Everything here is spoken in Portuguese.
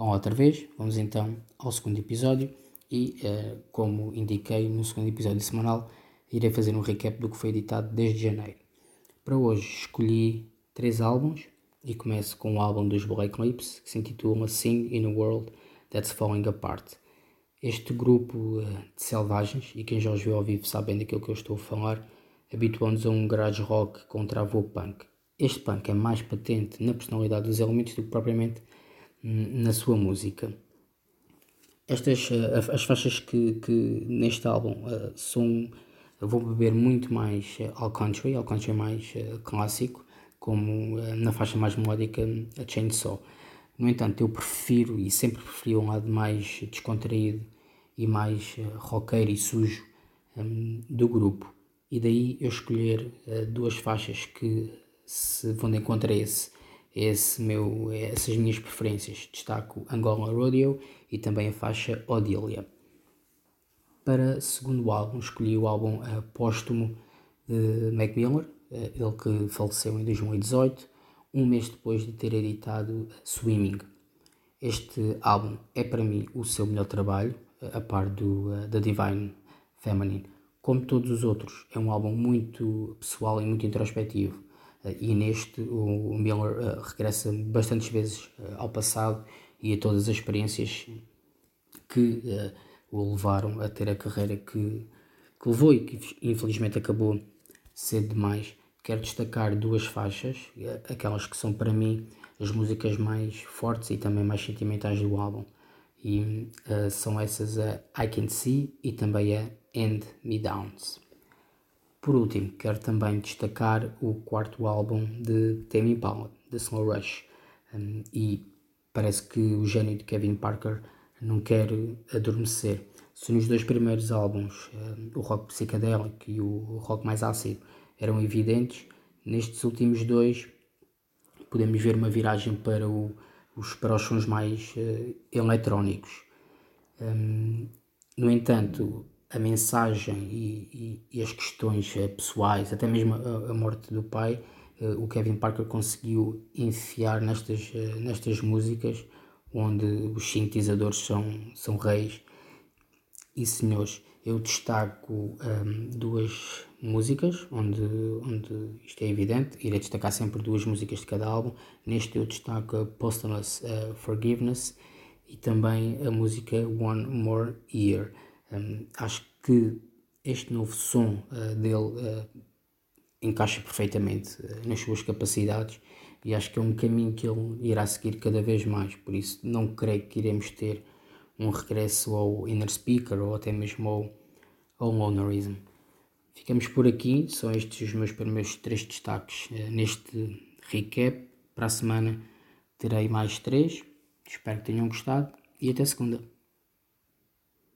Olá outra vez, vamos então ao segundo episódio e, uh, como indiquei no segundo episódio semanal, irei fazer um recap do que foi editado desde janeiro. Para hoje escolhi três álbuns e começo com o álbum dos Black Lips que se intitula Sing in a World That's Falling Apart. Este grupo uh, de selvagens, e quem já os viu ao vivo sabe bem daquilo que eu estou a falar, habituou-nos a um garage rock com travou punk. Este punk é mais patente na personalidade dos elementos do que propriamente na sua música. Estas uh, as faixas que, que neste álbum uh, são vou beber muito mais uh, ao country, ao country mais clássico, como na faixa mais melódica a Chainsaw. No entanto, eu prefiro e sempre preferi um lado mais descontraído e mais roqueiro e sujo um, do grupo. E daí eu escolher duas faixas que se vão de encontro a esse esse meu, essas minhas preferências. Destaco Angola Rodeo e também a faixa Odilia. Para segundo álbum, escolhi o álbum uh, póstumo de Mac Miller, uh, ele que faleceu em 2018, um mês depois de ter editado Swimming. Este álbum é para mim o seu melhor trabalho, uh, a par do uh, The Divine Feminine. Como todos os outros, é um álbum muito pessoal e muito introspectivo eh, e neste o Miller uh, regressa bastantes vezes uh, ao passado e a todas as experiências que uh, o levaram a ter a carreira que, que levou e que infelizmente acabou cedo demais. Quero destacar duas faixas, aquelas que são para mim as músicas mais fortes e também mais sentimentais do álbum. E são essas a I Can See e também a End Me Downs. Por último, quero também destacar o quarto álbum de Tame Impala, The Slow Rush, um, e parece que o gênio de Kevin Parker não quer adormecer. Se nos dois primeiros álbuns um, o rock psicadélico e o rock mais ácido eram evidentes, nestes últimos dois podemos ver uma viragem para, o, os, para os sons mais uh, eletrónicos. Um, no entanto, a mensagem e, e, e as questões uh, pessoais, até mesmo a, a morte do pai, uh, o Kevin Parker conseguiu enfiar nestas, uh, nestas músicas onde os sintetizadores são, são reis e senhores. Eu destaco um, ehm, duas músicas onde, onde isto é evidente, irei destacar sempre duas músicas de cada álbum. Neste eu destaco a Posthumous Forgiveness e também a música One More Year. Um, acho que este novo som uh, dele uh, encaixa perfeitamente uh, nas suas capacidades e acho que é um caminho que ele irá seguir cada vez mais. Por isso, não creio que iremos ter um regresso ao Inner Speaker ou até mesmo ao, ao Lonerism. Ficamos por aqui, são estes os meus primeiros três destaques neste recap. Para a semana terei mais três. Espero que tenham gostado e até segunda.